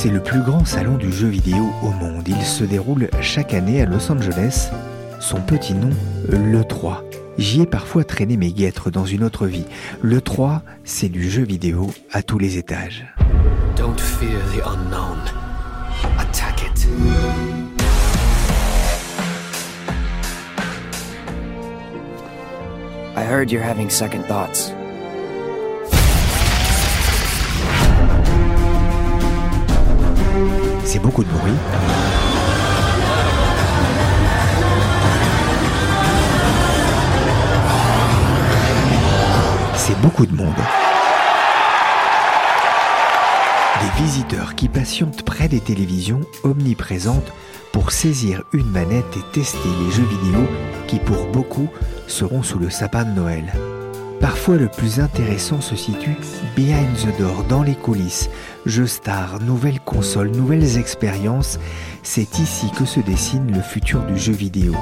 C'est le plus grand salon du jeu vidéo au monde. Il se déroule chaque année à Los Angeles. Son petit nom, le 3. J'y ai parfois traîné mes guêtres dans une autre vie. Le 3, c'est du jeu vidéo à tous les étages. Don't fear the unknown. Attack it. I heard you're having second thoughts. C'est beaucoup de bruit. C'est beaucoup de monde. Des visiteurs qui patientent près des télévisions omniprésentes pour saisir une manette et tester les jeux vidéo qui pour beaucoup seront sous le sapin de Noël. Parfois le plus intéressant se situe behind the door, dans les coulisses. Jeux stars, nouvelles consoles, nouvelles expériences, c'est ici que se dessine le futur du jeu vidéo.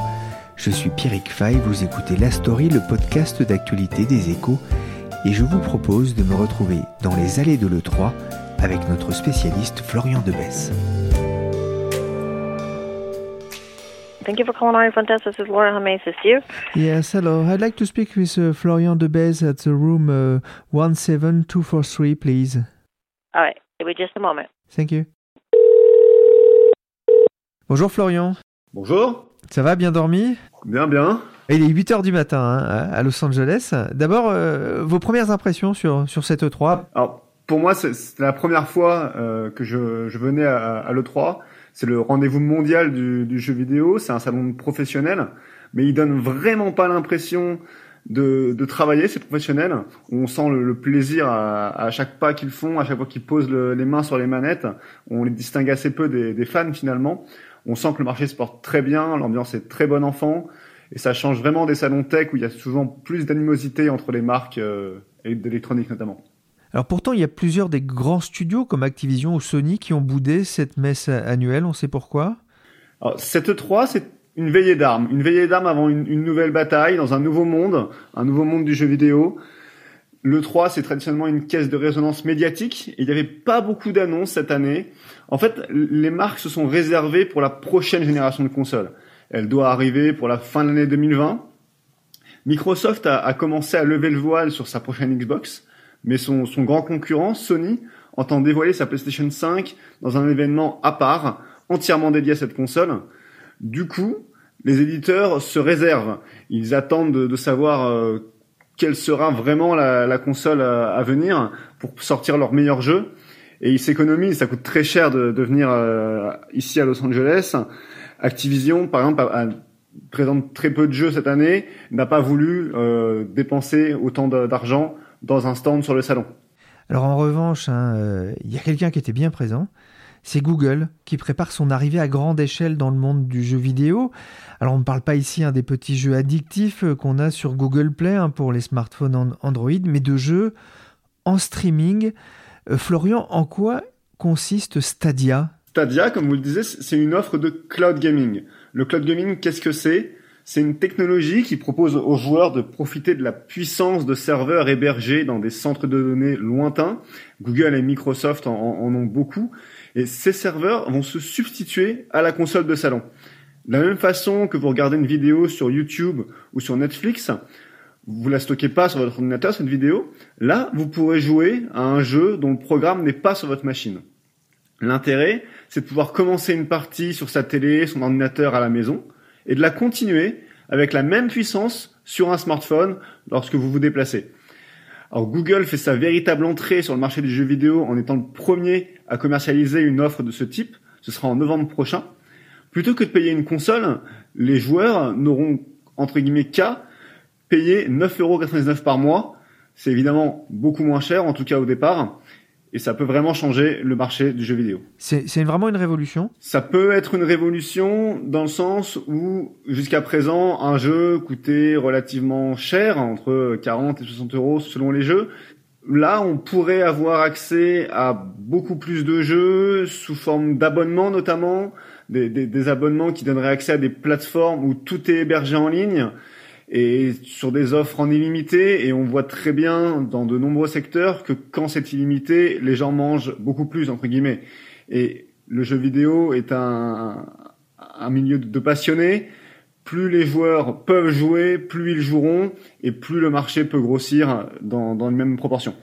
Je suis Pierrick Fay, vous écoutez La Story, le podcast d'actualité des échos, et je vous propose de me retrouver dans les allées de l'E3 avec notre spécialiste Florian Debesse. Thank you for calling Iron Fantastic. This is Laura. How may I assist you? Yes, hello. I'd like to speak with uh, Florian Debez at the room uh, 17243, please. All right. Give me just a moment. Thank you. Bonjour Florian. Bonjour. Ça va, bien dormi? Bien, bien. Il est 8h du matin hein, à Los Angeles. D'abord, euh, vos premières impressions sur, sur cette E3 Alors, pour moi, c'est la première fois euh, que je, je venais à, à l'E3. C'est le rendez-vous mondial du, jeu vidéo. C'est un salon professionnel, mais il donne vraiment pas l'impression de, travailler. C'est professionnel. On sent le, plaisir à, chaque pas qu'ils font, à chaque fois qu'ils posent le, les mains sur les manettes. On les distingue assez peu des, des, fans finalement. On sent que le marché se porte très bien. L'ambiance est très bonne enfant. Et ça change vraiment des salons tech où il y a souvent plus d'animosité entre les marques euh, d'électronique notamment. Alors pourtant, il y a plusieurs des grands studios comme Activision ou Sony qui ont boudé cette messe annuelle. On sait pourquoi? Alors, Cette 3, c'est une veillée d'armes. Une veillée d'armes avant une, nouvelle bataille dans un nouveau monde, un nouveau monde du jeu vidéo. Le 3, c'est traditionnellement une caisse de résonance médiatique. Il n'y avait pas beaucoup d'annonces cette année. En fait, les marques se sont réservées pour la prochaine génération de consoles. Elle doit arriver pour la fin de l'année 2020. Microsoft a commencé à lever le voile sur sa prochaine Xbox mais son, son, grand concurrent, Sony, entend dévoiler sa PlayStation 5 dans un événement à part, entièrement dédié à cette console. Du coup, les éditeurs se réservent. Ils attendent de, de savoir euh, quelle sera vraiment la, la console à, à, venir pour sortir leur meilleur jeu. Et ils s'économisent, ça coûte très cher de, de venir euh, ici à Los Angeles. Activision, par exemple, présente très peu de jeux cette année, n'a pas voulu euh, dépenser autant d'argent dans un stand sur le salon. Alors en revanche, il hein, euh, y a quelqu'un qui était bien présent. C'est Google qui prépare son arrivée à grande échelle dans le monde du jeu vidéo. Alors on ne parle pas ici hein, des petits jeux addictifs euh, qu'on a sur Google Play hein, pour les smartphones Android, mais de jeux en streaming. Euh, Florian, en quoi consiste Stadia? Stadia, comme vous le disiez, c'est une offre de cloud gaming. Le cloud gaming, qu'est-ce que c'est? C'est une technologie qui propose aux joueurs de profiter de la puissance de serveurs hébergés dans des centres de données lointains. Google et Microsoft en, ont beaucoup. Et ces serveurs vont se substituer à la console de salon. De la même façon que vous regardez une vidéo sur YouTube ou sur Netflix, vous la stockez pas sur votre ordinateur, cette vidéo. Là, vous pourrez jouer à un jeu dont le programme n'est pas sur votre machine. L'intérêt, c'est de pouvoir commencer une partie sur sa télé, son ordinateur à la maison, et de la continuer avec la même puissance sur un smartphone lorsque vous vous déplacez. Alors Google fait sa véritable entrée sur le marché du jeu vidéo en étant le premier à commercialiser une offre de ce type. Ce sera en novembre prochain. Plutôt que de payer une console, les joueurs n'auront entre guillemets qu'à payer 9,99€ par mois. C'est évidemment beaucoup moins cher, en tout cas au départ et ça peut vraiment changer le marché du jeu vidéo. C'est vraiment une révolution? Ça peut être une révolution dans le sens où jusqu'à présent un jeu coûtait relativement cher, entre 40 et 60 euros selon les jeux. Là, on pourrait avoir accès à beaucoup plus de jeux sous forme d'abonnements notamment, des, des, des abonnements qui donneraient accès à des plateformes où tout est hébergé en ligne et sur des offres en illimité et on voit très bien dans de nombreux secteurs que quand c'est illimité, les gens mangent beaucoup plus entre guillemets. Et le jeu vidéo est un, un milieu de passionnés. Plus les joueurs peuvent jouer, plus ils joueront et plus le marché peut grossir dans, dans les mêmes proportions.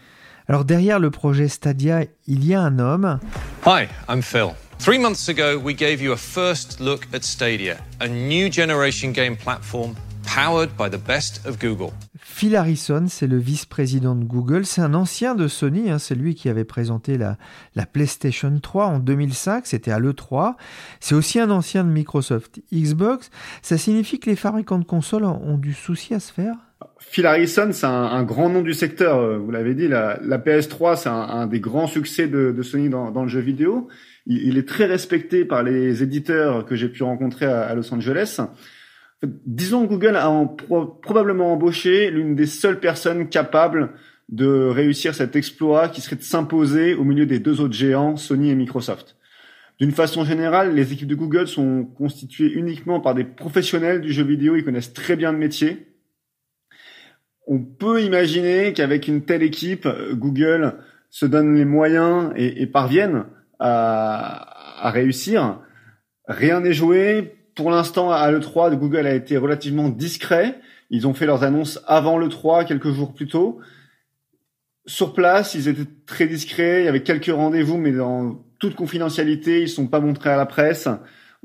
Alors derrière le projet Stadia, il y a un homme. Hi, I'm Phil. Three months ago, we gave you a first look at Stadia, a new generation game platform powered by the best of Google. Phil Harrison, c'est le vice-président de Google. C'est un ancien de Sony. Hein. c'est lui qui avait présenté la, la PlayStation 3 en 2005. C'était à l'E3. C'est aussi un ancien de Microsoft Xbox. Ça signifie que les fabricants de consoles ont du souci à se faire? Phil Harrison, c'est un, grand nom du secteur. Euh, vous l'avez dit, la, PS3, c'est un, des grands succès de, Sony dans, le jeu vidéo. Il, est très respecté par les éditeurs que j'ai pu rencontrer à Los Angeles. Disons Google a probablement embauché l'une des seules personnes capables de réussir cet exploit qui serait de s'imposer au milieu des deux autres géants, Sony et Microsoft. D'une façon générale, les équipes de Google sont constituées uniquement par des professionnels du jeu vidéo, ils connaissent très bien le métier. On peut imaginer qu'avec une telle équipe, Google se donne les moyens et, et parvienne à réussir. Rien n'est joué, pour l'instant, à l'E3, Google a été relativement discret. Ils ont fait leurs annonces avant l'E3, quelques jours plus tôt. Sur place, ils étaient très discrets. Il y avait quelques rendez-vous, mais dans toute confidentialité, ils ne sont pas montrés à la presse.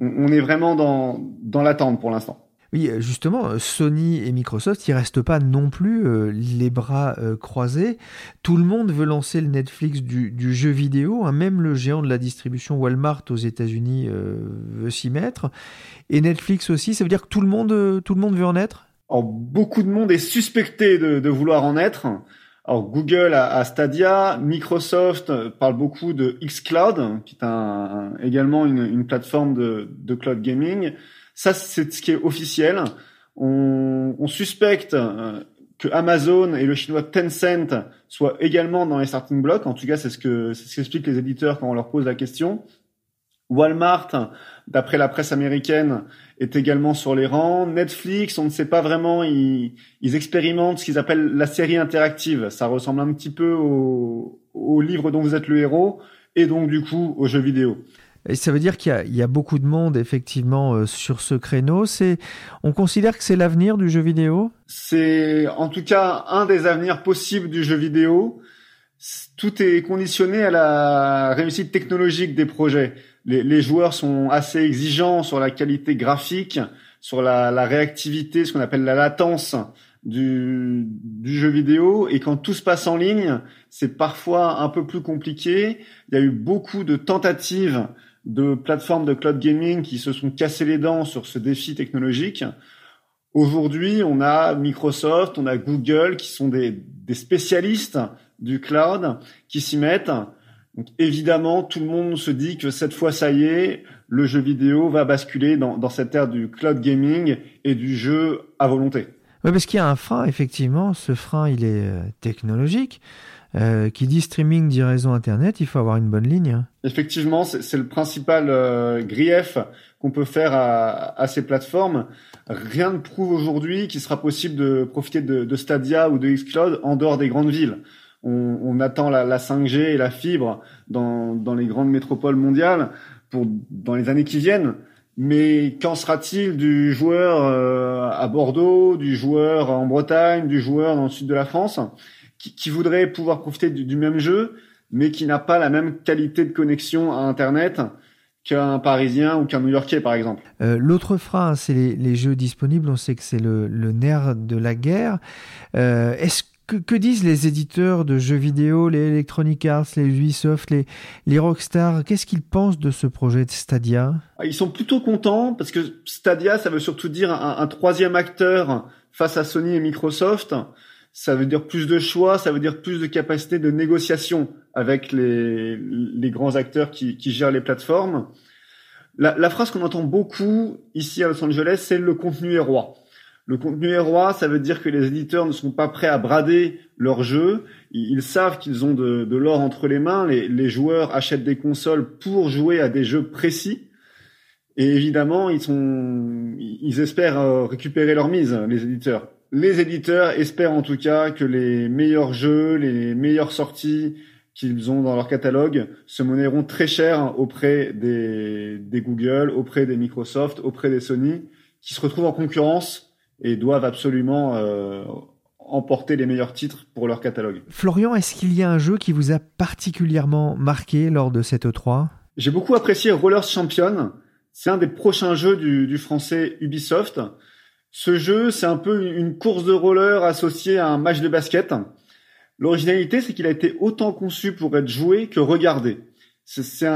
On, est vraiment dans, dans l'attente pour l'instant. Oui, euh, justement, euh, Sony et Microsoft, ils restent pas non plus euh, les bras croisés. Tout le monde veut lancer le Netflix du, jeu vidéo. Hein. Même le géant de la distribution Walmart aux États-Unis veut s'y mettre. Et Netflix aussi, ça veut dire que tout le monde, tout le monde veut en être? Alors, beaucoup de monde est suspecté de, vouloir en être. Alors Google a, Stadia, Microsoft parle beaucoup de xCloud, qui est également une, plateforme de cloud gaming. Ça, c'est ce qui est officiel. On, suspecte euh, que Amazon et le chinois Tencent soient également dans les starting blocks. En tout cas, c'est ce que c'est ce qu'expliquent les éditeurs quand on leur pose la question. Walmart, d'après la presse américaine, est également sur les rangs. Netflix, on ne sait pas vraiment, ils, ils expérimentent ce qu'ils appellent la série interactive. Ça ressemble un petit peu au, au livre dont vous êtes le héros et donc du coup aux jeux vidéo. Et ça veut dire qu'il y, a beaucoup de monde effectivement euh, sur ce créneau. C'est, on considère que c'est l'avenir du jeu vidéo? C'est en tout cas un des avenirs possibles du jeu vidéo. Tout est conditionné à la réussite technologique des projets. Les, joueurs sont assez exigeants sur la qualité graphique, sur la, la réactivité, ce qu'on appelle la latence du, du, jeu vidéo. Et quand tout se passe en ligne, c'est parfois un peu plus compliqué. Il y a eu beaucoup de tentatives de plateformes de cloud gaming qui se sont cassées les dents sur ce défi technologique. Aujourd'hui, on a Microsoft, on a Google qui sont des, spécialistes du cloud qui s'y mettent. Donc évidemment, tout le monde se dit que cette fois, ça y est, le jeu vidéo va basculer dans, dans cette ère du cloud gaming et du jeu à volonté. Oui, parce qu'il y a un frein, effectivement. Ce frein, il est euh, technologique. Euh, qui dit streaming dit réseau Internet, il faut avoir une bonne ligne. Effectivement, c'est le principal euh, grief qu'on peut faire à, à, ces plateformes. Rien ne prouve aujourd'hui qu'il sera possible de profiter de, de, Stadia ou de Xcloud en dehors des grandes villes. On, on attend la, la, 5G et la fibre dans, dans les grandes métropoles mondiales pour dans les années qui viennent. Mais qu'en sera-t-il du joueur euh, à Bordeaux, du joueur en Bretagne, du joueur dans le sud de la France? Qui, qui voudraient pouvoir profiter du, même jeu, mais qui n'a pas la même qualité de connexion à Internet qu'un Parisien ou qu'un New-Yorkais, par exemple. Euh, l'autre frein, c'est les, jeux disponibles. On sait que c'est le, nerf de la guerre. Euh, est-ce que, que, disent les éditeurs de jeux vidéo, les Electronic Arts, les Ubisoft, les, les Rockstar? Qu'est-ce qu'ils pensent de ce projet de Stadia? Ah, Ils sont plutôt contents parce que Stadia, ça veut surtout dire un troisième acteur face à Sony et Microsoft ça veut dire plus de choix, ça veut dire plus de capacité de négociation avec les, les grands acteurs qui, qui gèrent les plateformes. La, la phrase qu'on entend beaucoup ici à Los Angeles, c'est le contenu est roi. Le contenu est roi, ça veut dire que les éditeurs ne sont pas prêts à brader leur jeu. Ils, savent qu'ils ont de, de l'or entre les mains. Les, les, joueurs achètent des consoles pour jouer à des jeux précis. Et évidemment, ils sont, ils espèrent euh, récupérer leur mise, les éditeurs les éditeurs espèrent en tout cas que les meilleurs jeux, les meilleures sorties qu'ils ont dans leur catalogue se monnaieront très cher auprès des, Google, auprès des Microsoft, auprès des Sony, qui se retrouvent en concurrence et doivent absolument euh, emporter les meilleurs titres pour leur catalogue. Florian, est-ce qu'il y a un jeu qui vous a particulièrement marqué lors de cette E3 J'ai beaucoup apprécié Rollers Champion. C'est un des prochains jeux du, du français Ubisoft. Ce jeu, c'est un peu une course de roller associée à un match de basket. L'originalité, c'est qu'il a été autant conçu pour être joué que regardé. C'est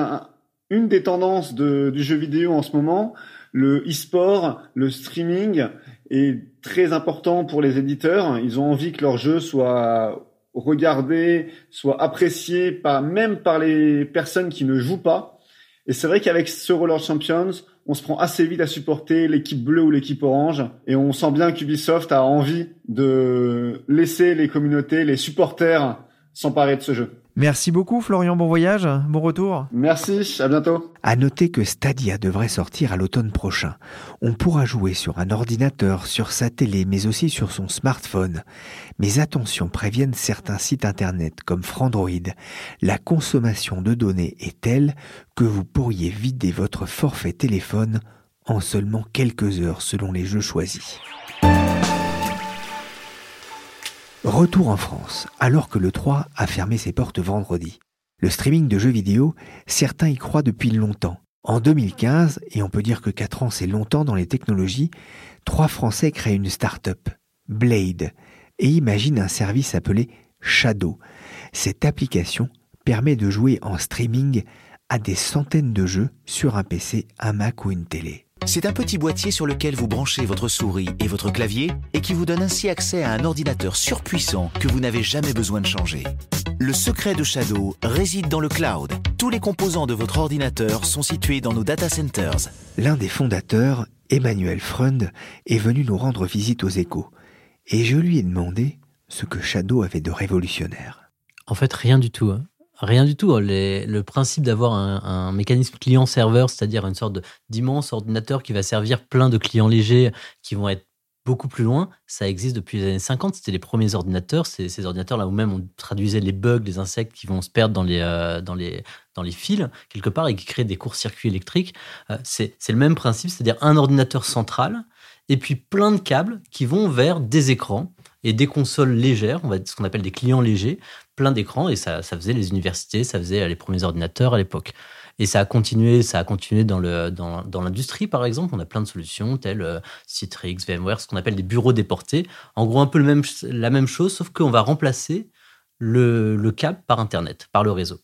une des tendances du jeu vidéo en ce moment. Le e-sport, le streaming est très important pour les éditeurs. Ils ont envie que leur jeu soit regardé, soit apprécié par, même par les personnes qui ne jouent pas. Et c'est vrai qu'avec ce Roller Champions, on se prend assez vite à supporter l'équipe bleue ou l'équipe orange et on sent bien qu'Ubisoft a envie de laisser les communautés, les supporters s'emparer de ce jeu. Merci beaucoup Florian, bon voyage, bon retour. Merci, à bientôt. À noter que Stadia devrait sortir à l'automne prochain. On pourra jouer sur un ordinateur, sur sa télé, mais aussi sur son smartphone. Mais attention, préviennent certains sites internet comme Frandroid. La consommation de données est telle que vous pourriez vider votre forfait téléphone en seulement quelques heures selon les jeux choisis. Retour en France, alors que le 3 a fermé ses portes vendredi. Le streaming de jeux vidéo, certains y croient depuis longtemps. En 2015, et on peut dire que 4 ans c'est longtemps dans les technologies, trois Français créent une start-up, Blade, et imaginent un service appelé Shadow. Cette application permet de jouer en streaming à des centaines de jeux sur un PC, un Mac ou une télé. C'est un petit boîtier sur lequel vous branchez votre souris et votre clavier et qui vous donne ainsi accès à un ordinateur surpuissant que vous n'avez jamais besoin de changer. Le secret de Shadow réside dans le cloud. Tous les composants de votre ordinateur sont situés dans nos data centers. L'un des fondateurs, Emmanuel Freund, est venu nous rendre visite aux échos. Et je lui ai demandé ce que Shadow avait de révolutionnaire. En fait, rien du tout. Hein. Rien du tout. le principe d'avoir un, mécanisme client-serveur, c'est-à-dire une sorte d'immense ordinateur qui va servir plein de clients légers qui vont être beaucoup plus loin, ça existe depuis les années 50. C'était les premiers ordinateurs. Ces, ces ordinateurs-là où même on traduisait les bugs, les insectes qui vont se perdre dans les, euh, fils, quelque part, et qui créent des courts-circuits électriques. Euh, c'est le même principe, c'est-à-dire un ordinateur central et puis plein de câbles qui vont vers des écrans et des consoles légères, ce qu'on appelle des clients légers, plein d'écrans, et ça, ça, faisait les universités, ça faisait les premiers ordinateurs à l'époque. Et ça a continué, ça a continué dans le dans, dans l'industrie par exemple. On a plein de solutions telles euh, Citrix, VMware, ce qu'on appelle des bureaux déportés. En gros, un peu le même, la même chose, sauf qu'on va remplacer le, le câble par Internet, par le réseau.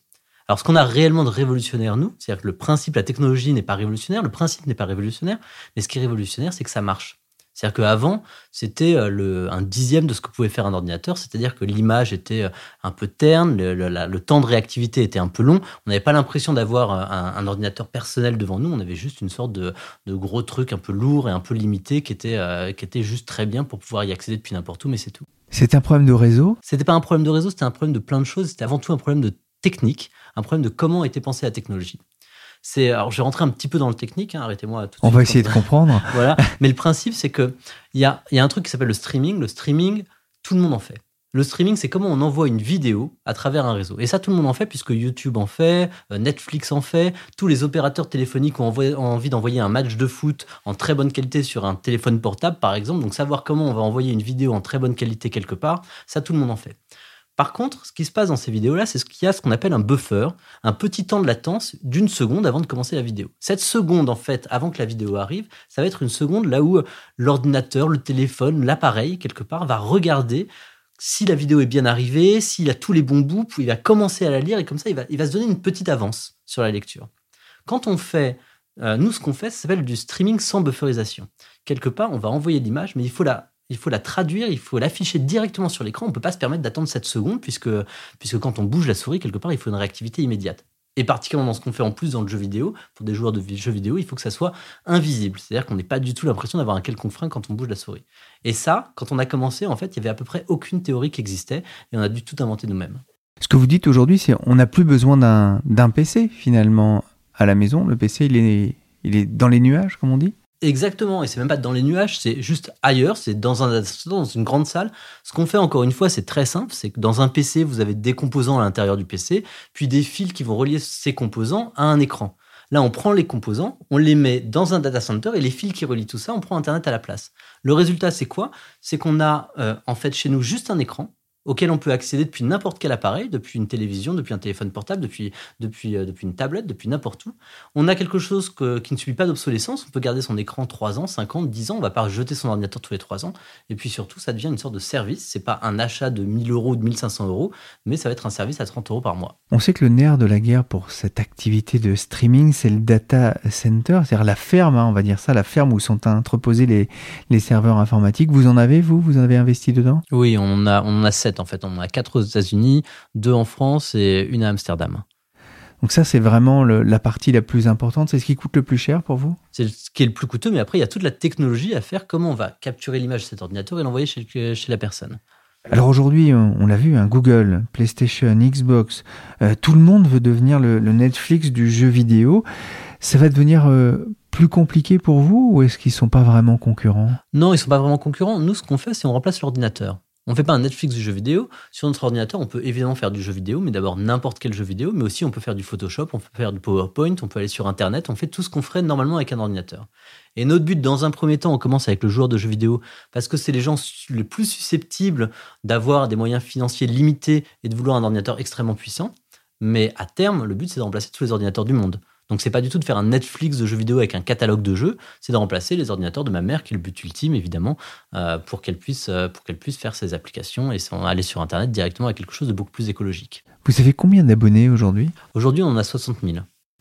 Alors, ce qu'on a réellement de révolutionnaire, nous, c'est-à-dire que le principe, la technologie n'est pas révolutionnaire, le principe n'est pas révolutionnaire, mais ce qui est révolutionnaire, c'est que ça marche. C'est-à-dire qu'avant, c'était euh, un dixième de ce que pouvait faire un ordinateur, c'est-à-dire que l'image était euh, un peu terne, le, temps de réactivité était un peu long. On n'avait pas l'impression d'avoir euh, un, ordinateur personnel devant nous, on avait juste une sorte de, gros truc un peu lourd et un peu limité qui était, qui était juste très bien pour pouvoir y accéder depuis n'importe où, mais c'est tout. C'est un problème de réseau? C'était pas un problème de réseau, c'était un problème de plein de choses. C'était avant tout un problème de technique, un problème de comment était pensée la technologie. C'est alors je vais rentrer un petit peu dans le technique. Hein, arrêtez-moi tout de On va essayer de comprendre. voilà. Mais le principe, c'est que il y a, y a un truc qui s'appelle le streaming. Le streaming, tout le monde en fait. Le streaming, c'est comment on envoie une vidéo à travers un réseau. Et ça, tout le monde en fait, puisque YouTube en fait, euh, Netflix en fait, tous les opérateurs téléphoniques ont, envie d'envoyer un match de foot en très bonne qualité sur un téléphone portable, par exemple. Donc, savoir comment on va envoyer une vidéo en très bonne qualité quelque part, ça, tout le monde en fait. Par contre, ce qui se passe dans ces vidéos-là, c'est ce qu'il y a ce qu'on appelle un buffer, un petit temps de latence d'une seconde avant de commencer la vidéo. Cette seconde, en fait, avant que la vidéo arrive, ça va être une seconde là où l'ordinateur, le téléphone, l'appareil, quelque part, va regarder si la vidéo est bien arrivée, s'il a tous les bons bouts, il va commencer à la lire et comme ça, il va, il va se donner une petite avance sur la lecture. Quand on fait, euh, nous, ce qu'on fait, ça s'appelle du streaming sans bufferisation. Quelque part, on va envoyer l'image, mais il faut la il faut la traduire, il faut l'afficher directement sur l'écran. On ne peut pas se permettre d'attendre 7 secondes, puisque, puisque quand on bouge la souris, quelque part, il faut une réactivité immédiate. Et particulièrement dans ce qu'on fait en plus dans le jeu vidéo, pour des joueurs de jeux vidéo, il faut que ça soit invisible. C'est-à-dire qu'on n'ait pas du tout l'impression d'avoir un quelconque frein quand on bouge la souris. Et ça, quand on a commencé, en fait, il y avait à peu près aucune théorie qui existait, et on a dû tout inventer nous-mêmes. Ce que vous dites aujourd'hui, c'est on n'a plus besoin d'un PC finalement à la maison. Le PC, il est, il est dans les nuages, comme on dit? Exactement, et c'est même pas dans les nuages, c'est juste ailleurs, c'est dans, un, dans une grande salle. Ce qu'on fait encore une fois, c'est très simple, c'est que dans un PC, vous avez des composants à l'intérieur du PC, puis des fils qui vont relier ces composants à un écran. Là, on prend les composants, on les met dans un data center et les fils qui relient tout ça, on prend Internet à la place. Le résultat, c'est quoi? C'est qu'on a euh, en fait chez nous juste un écran auquel on peut accéder depuis n'importe quel appareil, depuis une télévision, depuis un téléphone portable, depuis, depuis, euh, depuis une tablette, depuis n'importe où. On a quelque chose qui ne subit pas d'obsolescence. On peut garder son écran 3 ans, 5 ans, 10 ans. On va pas jeter son ordinateur tous les 3 ans. Et puis surtout, ça devient une sorte de service. C'est pas un achat de 1000 euros ou de 1500 euros, mais ça va être un service à 30 euros par mois. On sait que le nerf de la guerre pour cette activité de streaming, c'est le data center, c'est-à-dire la ferme, hein, on va dire ça, la ferme où sont entreposés les, les serveurs informatiques. Vous en avez, vous? Vous en avez investi dedans? Oui, on a, on en a 7 en fait. On en a 4 aux États-Unis, 2 en France et une à Amsterdam. Donc ça, c'est vraiment la partie la plus importante. C'est ce qui coûte le plus cher pour vous? C'est ce qui est le plus coûteux, mais après, il y a toute la technologie à faire. Comment on va capturer l'image de cet ordinateur et l'envoyer chez, chez la personne? Alors aujourd'hui, on, l'a vu, hein, Google, PlayStation, Xbox, euh, tout le monde veut devenir le, Netflix du jeu vidéo. Ça va devenir euh, plus compliqué pour vous ou est-ce qu'ils sont pas vraiment concurrents? Non, ils sont pas vraiment concurrents. Nous, ce qu'on fait, c'est on remplace l'ordinateur. On ne fait pas un Netflix du jeu vidéo. Sur notre ordinateur, on peut évidemment faire du jeu vidéo, mais d'abord n'importe quel jeu vidéo, mais aussi on peut faire du Photoshop, on peut faire du PowerPoint, on peut aller sur Internet, on fait tout ce qu'on ferait normalement avec un ordinateur. Et notre but, dans un premier temps, on commence avec le joueur de jeux vidéo, parce que c'est les gens les plus susceptibles d'avoir des moyens financiers limités et de vouloir un ordinateur extrêmement puissant. Mais à terme, le but, c'est de remplacer tous les ordinateurs du monde. Donc c'est pas du tout de faire un Netflix de jeux vidéo avec un catalogue de jeux, c'est de remplacer les ordinateurs de ma mère, qui est le but ultime évidemment, euh, pour qu'elle puisse, euh, pour qu'elle puisse faire ses applications et aller sur Internet directement avec quelque chose de beaucoup plus écologique. Vous avez combien d'abonnés aujourd'hui? Aujourd'hui, on en a 60 000.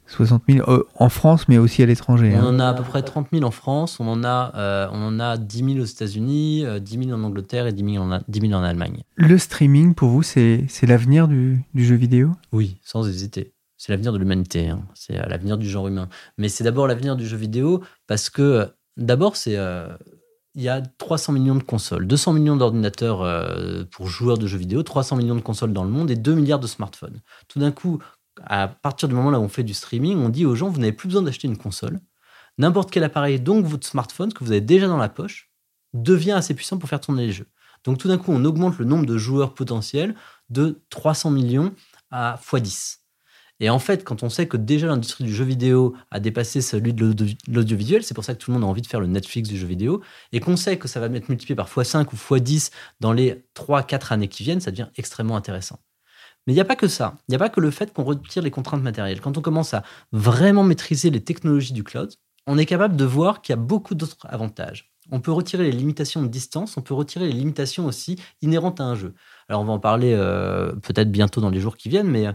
60 000 en France, mais aussi à l'étranger. On hein. en a à peu près 30 000 en France, on en a, euh, on en a 10 000 aux États-Unis, 10 000 en Angleterre et 10 000 en, 10 000 en Allemagne. Le streaming, pour vous, c'est l'avenir du, du jeu vidéo? Oui, sans hésiter c'est l'avenir de l'humanité, hein. c'est euh, l'avenir du genre humain. Mais c'est d'abord l'avenir du jeu vidéo parce que, euh, d'abord, c'est. Euh, il y a 300 millions de consoles, 200 millions d'ordinateurs pour joueurs de jeux vidéo, 300 millions de consoles dans le monde et 2 milliards de smartphones. Tout d'un coup, à partir du moment où on fait du streaming, on dit aux gens, vous n'avez plus besoin d'acheter une console. N'importe quel appareil, donc votre smartphone, que vous avez déjà dans la poche, devient assez puissant pour faire tourner les jeux. Donc tout d'un coup, on augmente le nombre de joueurs potentiels de 300 millions à x10. Et en fait, quand on sait que déjà l'industrie du jeu vidéo a dépassé celui de l'audiovisuel, c'est pour ça que tout le monde a envie de faire le Netflix du jeu vidéo, et qu'on sait que ça va être multiplié par x5 ou x10 dans les 3-4 années qui viennent, ça devient extrêmement intéressant. Mais il n'y a pas que ça. Il n'y a pas que le fait qu'on retire les contraintes matérielles. Quand on commence à vraiment maîtriser les technologies du cloud, on est capable de voir qu'il y a beaucoup d'autres avantages. On peut retirer les limitations de distance, on peut retirer les limitations aussi inhérentes à un jeu. Alors on va en parler euh, peut-être bientôt dans les jours qui viennent, mais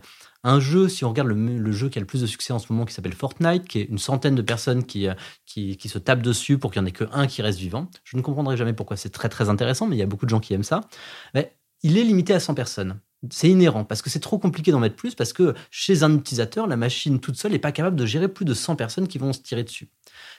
un jeu, si on regarde le, jeu qui a le plus de succès en ce moment, qui s'appelle Fortnite, qui est une centaine de personnes qui, euh, qui, se tapent dessus pour qu'il n'y en ait qu'un qui reste vivant. Je ne comprendrai jamais pourquoi c'est très très intéressant, mais il y a beaucoup de gens qui aiment ça. Mais il est limité à 100 personnes. C'est inhérent parce que c'est trop compliqué d'en mettre plus parce que chez un utilisateur, la machine toute seule n'est pas capable de gérer plus de 100 personnes qui vont se tirer dessus.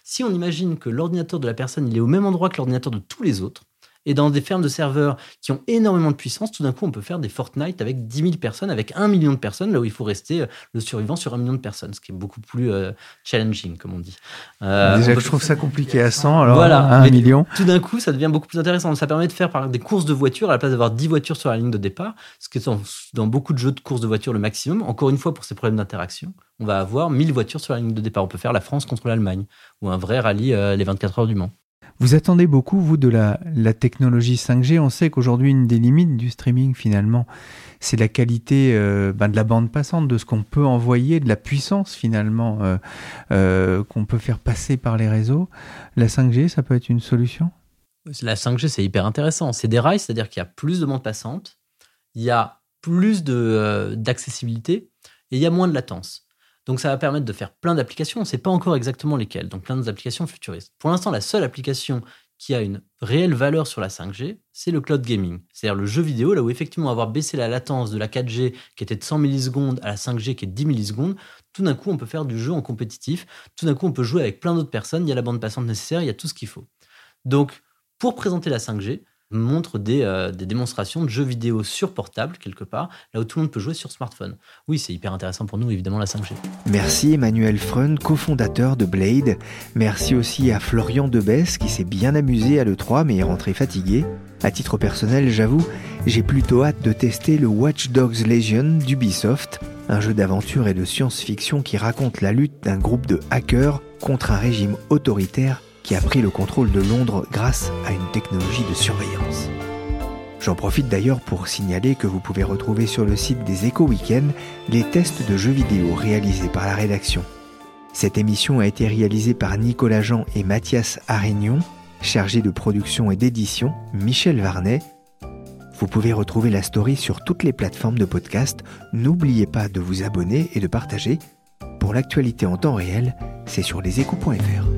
Si on imagine que l'ordinateur de la personne il est au même endroit que l'ordinateur de tous les autres, et dans des fermes de serveurs qui ont énormément de puissance, tout d'un coup, on peut faire des Fortnite avec 10 000 personnes, avec 1 million de personnes, là où il faut rester euh, le survivant sur 1 million de personnes, ce qui est beaucoup plus euh, challenging, comme on dit. Euh, Déjà, je trouve ça compliqué à 100, alors voilà, à 1 million. Tout d'un coup, ça devient beaucoup plus intéressant. Ça permet de faire par des courses de voitures à la place d'avoir 10 voitures sur la ligne de départ, ce qui est dans, dans beaucoup de jeux de courses de voitures le maximum. Encore une fois, pour ces problèmes d'interaction, on va avoir 1000 voitures sur la ligne de départ. On peut faire la France contre l'Allemagne, ou un vrai rallye les 24 heures du Mans. Vous attendez beaucoup, vous, de la, technologie 5G. On sait qu'aujourd'hui, une des limites du streaming, finalement, c'est la qualité euh, ben, de la bande passante, de ce qu'on peut envoyer, de la puissance, finalement, euh, euh, qu'on peut faire passer par les réseaux. La 5G, ça peut être une solution? La 5G, c'est hyper intéressant. C'est des rails, c'est-à-dire qu'il y a plus de bande passante, il y a plus d'accessibilité et il y a moins de latence. Donc ça va permettre de faire plein d'applications, on ne sait pas encore exactement lesquelles, donc plein d'applications futuristes. Pour l'instant, la seule application qui a une réelle valeur sur la 5G, c'est le cloud gaming. C'est-à-dire le jeu vidéo, là où effectivement avoir baissé la latence de la 4G qui était de 100 millisecondes à la 5G qui est de 10 millisecondes, tout d'un coup on peut faire du jeu en compétitif, tout d'un coup on peut jouer avec plein d'autres personnes, il y a la bande passante nécessaire, il y a tout ce qu'il faut. Donc pour présenter la 5G, montre euh, des, démonstrations de jeux vidéo sur portable, quelque part, là où tout le monde peut jouer sur smartphone. Oui, c'est hyper intéressant pour nous, évidemment, la 5G. Merci Emmanuel Freun, cofondateur de Blade. Merci aussi à Florian Debesse, qui s'est bien amusé à l'E3, mais est rentré fatigué. À titre personnel, j'avoue, j'ai plutôt hâte de tester le Watch Dogs Legion d'Ubisoft, un jeu d'aventure et de science-fiction qui raconte la lutte d'un groupe de hackers contre un régime autoritaire qui a pris le contrôle de Londres grâce à une technologie de surveillance. J'en profite d'ailleurs pour signaler que vous pouvez retrouver sur le site des Éco Weekends les tests de jeux vidéo réalisés par la rédaction. Cette émission a été réalisée par Nicolas Jean et Mathias Arignon, chargé de production et d'édition Michel Varnet. Vous pouvez retrouver la story sur toutes les plateformes de podcast. N'oubliez pas de vous abonner et de partager. Pour l'actualité en temps réel, c'est sur leséchos.fr.